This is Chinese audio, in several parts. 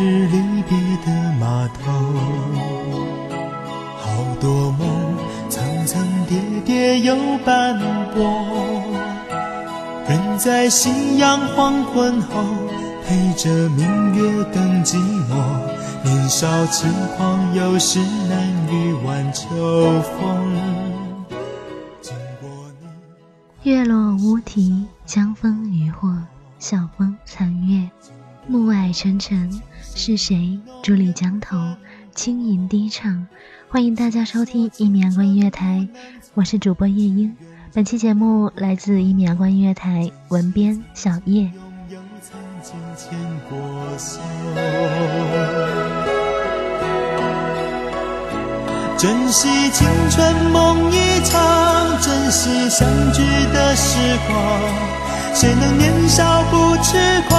昨日离别的码头，好多梦层层叠叠又斑驳，人在夕阳黄昏后，陪着明月等寂寞。年少轻狂，有时难御晚秋风。经过你。月落乌啼，江枫渔火，晓风残月。暮霭沉沉，是谁伫立江头，轻吟低唱？欢迎大家收听一米阳光音乐台，我是主播夜莺。本期节目来自一米阳光音乐台，文编小叶。珍惜青春梦一场，珍惜相聚的时光。谁能年少不痴狂，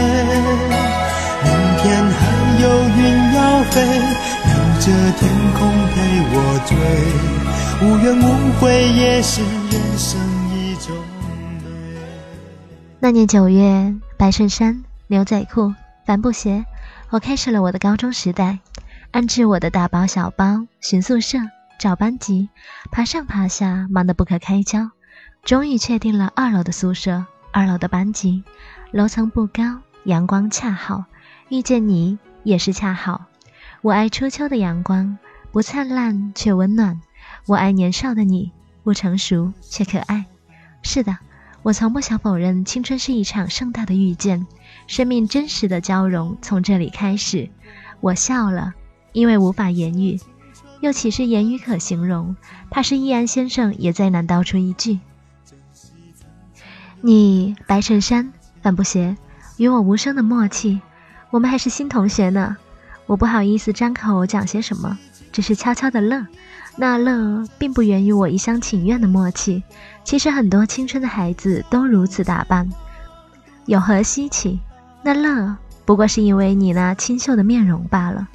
着天空陪我追，无怨无悔也是人生一种美。那年九月，白衬衫、牛仔裤、帆布鞋，我开始了我的高中时代。安置我的大包小包，寻宿舍，找班级，爬上爬下，忙得不可开交。终于确定了二楼的宿舍，二楼的班级。楼层不高，阳光恰好，遇见你也是恰好。我爱初秋的阳光，不灿烂却温暖。我爱年少的你，不成熟却可爱。是的。我从不想否认，青春是一场盛大的遇见，生命真实的交融从这里开始。我笑了，因为无法言语，又岂是言语可形容？怕是易安先生也再难道出一句。你白衬衫、帆布鞋，与我无声的默契，我们还是新同学呢。我不好意思张口讲些什么，只是悄悄的乐。那乐并不源于我一厢情愿的默契，其实很多青春的孩子都如此打扮，有何稀奇？那乐不过是因为你那清秀的面容罢了，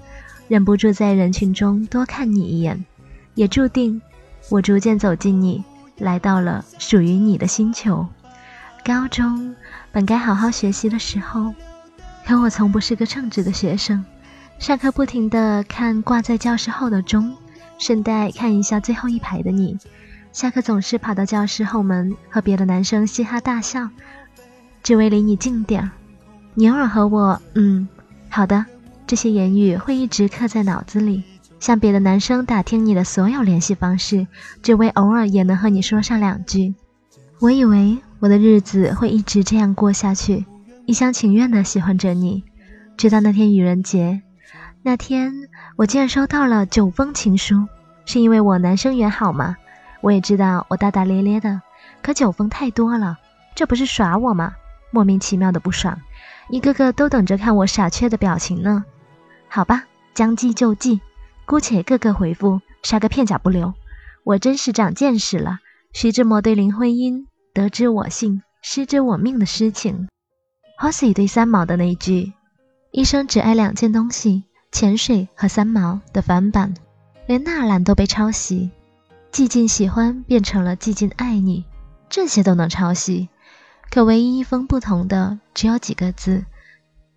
忍不住在人群中多看你一眼，也注定我逐渐走进你，来到了属于你的星球。高中本该好好学习的时候，可我从不是个称职的学生，上课不停地看挂在教室后的钟。顺带看一下最后一排的你，下课总是跑到教室后门和别的男生嘻哈大笑，只为离你近点儿。你偶尔和我，嗯，好的，这些言语会一直刻在脑子里。向别的男生打听你的所有联系方式，只为偶尔也能和你说上两句。我以为我的日子会一直这样过下去，一厢情愿的喜欢着你，直到那天愚人节。那天我竟然收到了九封情书，是因为我男生缘好吗？我也知道我大大咧咧的，可九封太多了，这不是耍我吗？莫名其妙的不爽，一个个都等着看我傻缺的表情呢。好吧，将计就计，姑且个个回复，杀个片甲不留。我真是长见识了。徐志摩对林徽因“得之我幸，失之我命”的诗情，Hossy 对三毛的那一句“一生只爱两件东西，潜水和三毛”的翻版，连纳兰都被抄袭。寂静喜欢变成了寂静爱你，这些都能抄袭。可唯一一封不同的只有几个字。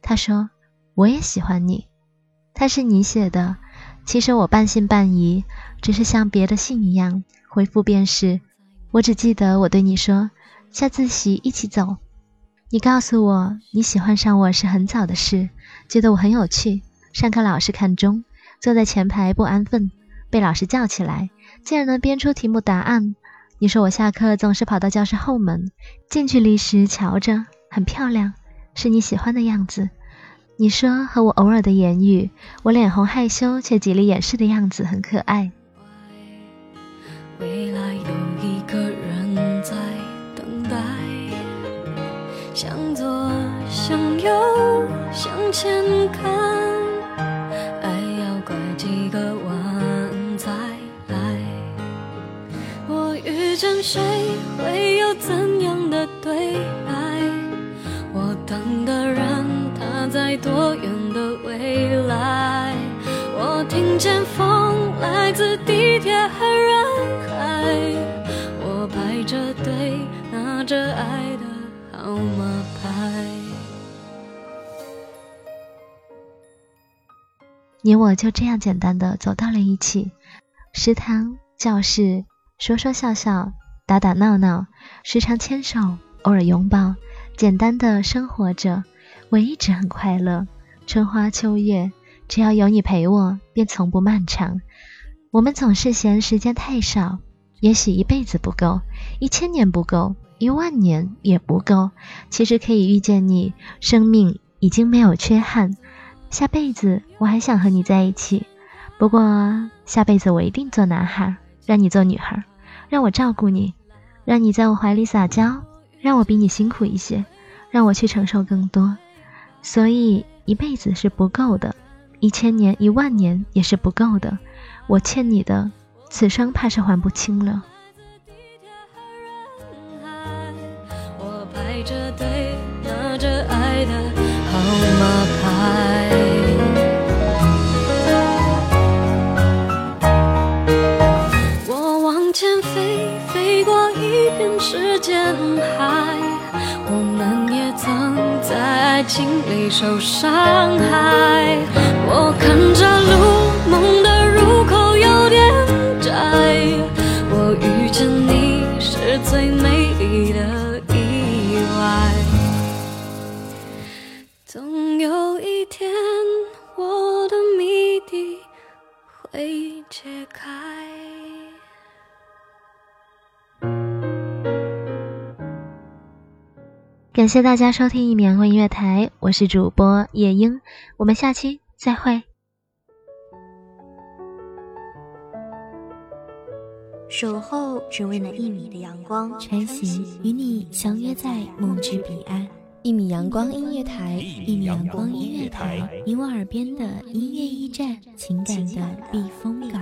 他说：“我也喜欢你。”他是你写的，其实我半信半疑，只是像别的信一样回复便是。我只记得我对你说：“下自习一起走。”你告诉我你喜欢上我是很早的事，觉得我很有趣，上课老师看钟，坐在前排不安分，被老师叫起来，竟然能编出题目答案。你说我下课总是跑到教室后门，近距离时瞧着很漂亮，是你喜欢的样子。你说和我偶尔的言语，我脸红害羞却极力掩饰的样子很可爱。未来有一个人在等待，向左向右向前看，谁会有怎样的对白？我等的人他在多远的未来？我听见风来自地铁和人海。我排着队拿着爱的号码牌。你我就这样简单的走到了一起，食堂、教室，说说笑笑，打打闹闹，时常牵手，偶尔拥抱，简单的生活着。我一直很快乐，春花秋月，只要有你陪我，便从不漫长。我们总是嫌时间太少。也许一辈子不够，一千年不够，一万年也不够。其实可以遇见你，生命已经没有缺憾。下辈子我还想和你在一起，不过下辈子我一定做男孩，让你做女孩，让我照顾你，让你在我怀里撒娇，让我比你辛苦一些，让我去承受更多。所以一辈子是不够的，一千年、一万年也是不够的。我欠你的。此生怕是还不清了。我排着队拿着爱的号码受伤害。我看感谢大家收听一米阳光音乐台，我是主播夜莺，我们下期再会。守候只为那一米的阳光，穿行与你相约在梦之彼岸。一米阳光音乐台，一米阳光音乐台，你我耳边的音乐驿站，情感的避风港。